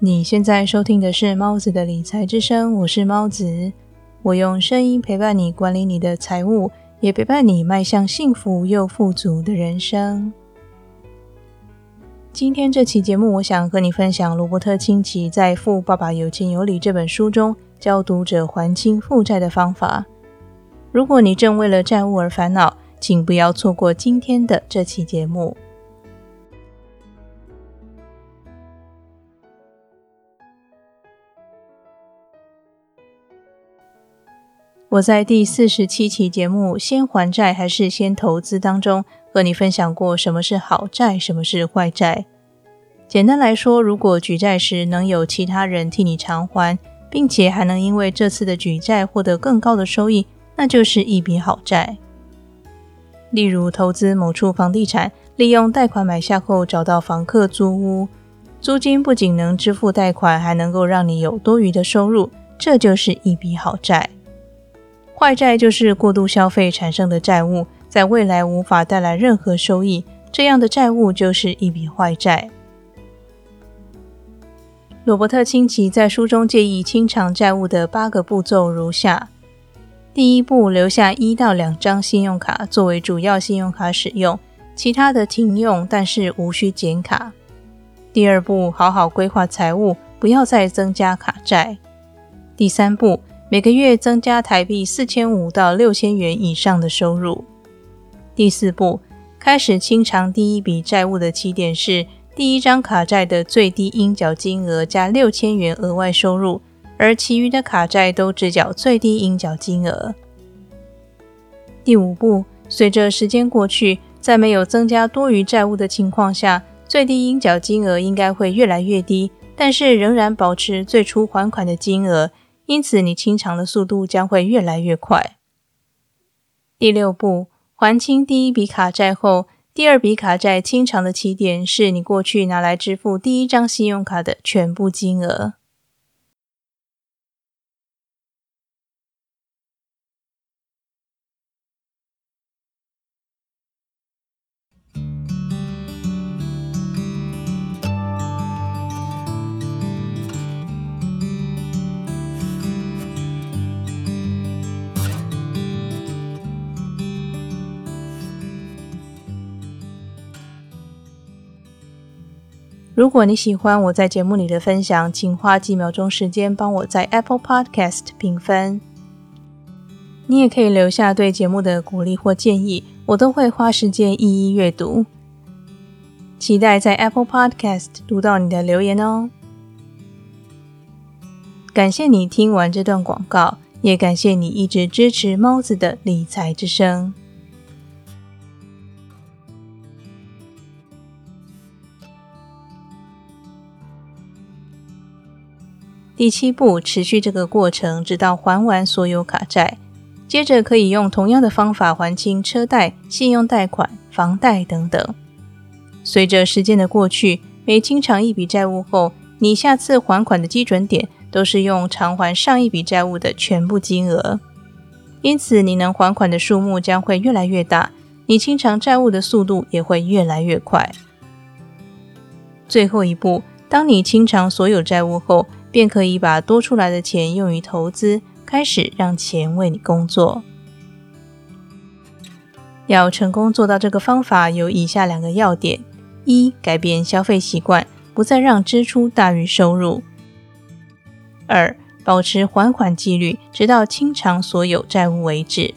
你现在收听的是猫子的理财之声，我是猫子，我用声音陪伴你管理你的财务，也陪伴你迈向幸福又富足的人生。今天这期节目，我想和你分享罗伯特清崎在《富爸爸有钱有理》这本书中教读者还清负债的方法。如果你正为了债务而烦恼，请不要错过今天的这期节目。我在第四十七期节目《先还债还是先投资》当中，和你分享过什么是好债，什么是坏债。简单来说，如果举债时能有其他人替你偿还，并且还能因为这次的举债获得更高的收益，那就是一笔好债。例如，投资某处房地产，利用贷款买下后找到房客租屋，租金不仅能支付贷款，还能够让你有多余的收入，这就是一笔好债。坏债就是过度消费产生的债务，在未来无法带来任何收益，这样的债务就是一笔坏债。罗伯特清崎在书中建议清偿债务的八个步骤如下：第一步，留下一到两张信用卡作为主要信用卡使用，其他的停用，但是无需减卡。第二步，好好规划财务，不要再增加卡债。第三步。每个月增加台币四千五到六千元以上的收入。第四步，开始清偿第一笔债务的起点是第一张卡债的最低应缴金额加六千元额外收入，而其余的卡债都只缴最低应缴金额。第五步，随着时间过去，在没有增加多余债务的情况下，最低应缴金额应该会越来越低，但是仍然保持最初还款的金额。因此，你清偿的速度将会越来越快。第六步，还清第一笔卡债后，第二笔卡债清偿的起点是你过去拿来支付第一张信用卡的全部金额。如果你喜欢我在节目里的分享，请花几秒钟时间帮我在 Apple Podcast 评分。你也可以留下对节目的鼓励或建议，我都会花时间一一阅读。期待在 Apple Podcast 读到你的留言哦。感谢你听完这段广告，也感谢你一直支持猫子的理财之声。第七步，持续这个过程，直到还完所有卡债。接着可以用同样的方法还清车贷、信用贷款、房贷等等。随着时间的过去，每清偿一笔债务后，你下次还款的基准点都是用偿还上一笔债务的全部金额。因此，你能还款的数目将会越来越大，你清偿债务的速度也会越来越快。最后一步，当你清偿所有债务后，便可以把多出来的钱用于投资，开始让钱为你工作。要成功做到这个方法，有以下两个要点：一、改变消费习惯，不再让支出大于收入；二、保持还款纪律，直到清偿所有债务为止。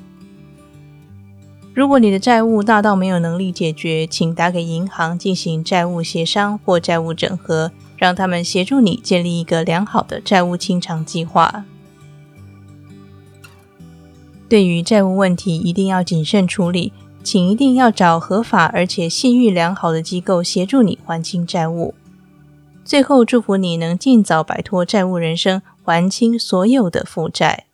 如果你的债务大到没有能力解决，请打给银行进行债务协商或债务整合。让他们协助你建立一个良好的债务清偿计划。对于债务问题，一定要谨慎处理，请一定要找合法而且信誉良好的机构协助你还清债务。最后，祝福你能尽早摆脱债务人生，还清所有的负债。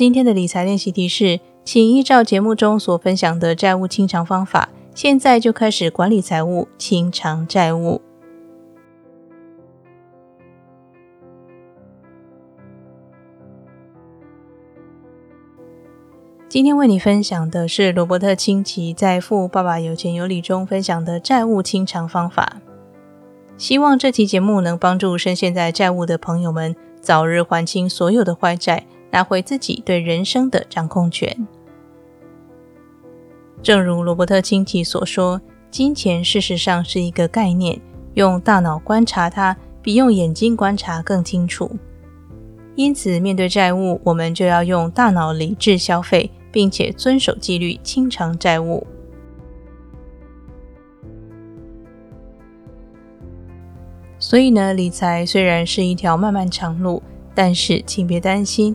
今天的理财练习题是，请依照节目中所分享的债务清偿方法，现在就开始管理财务，清偿债务。今天为你分享的是罗伯特清崎在《富爸爸有钱有理》中分享的债务清偿方法。希望这期节目能帮助深陷在债务的朋友们早日还清所有的坏债，拿回自己对人生的掌控权。正如罗伯特清崎所说，金钱事实上是一个概念，用大脑观察它，比用眼睛观察更清楚。因此，面对债务，我们就要用大脑理智消费。并且遵守纪律，清偿债务。所以呢，理财虽然是一条漫漫长路，但是请别担心，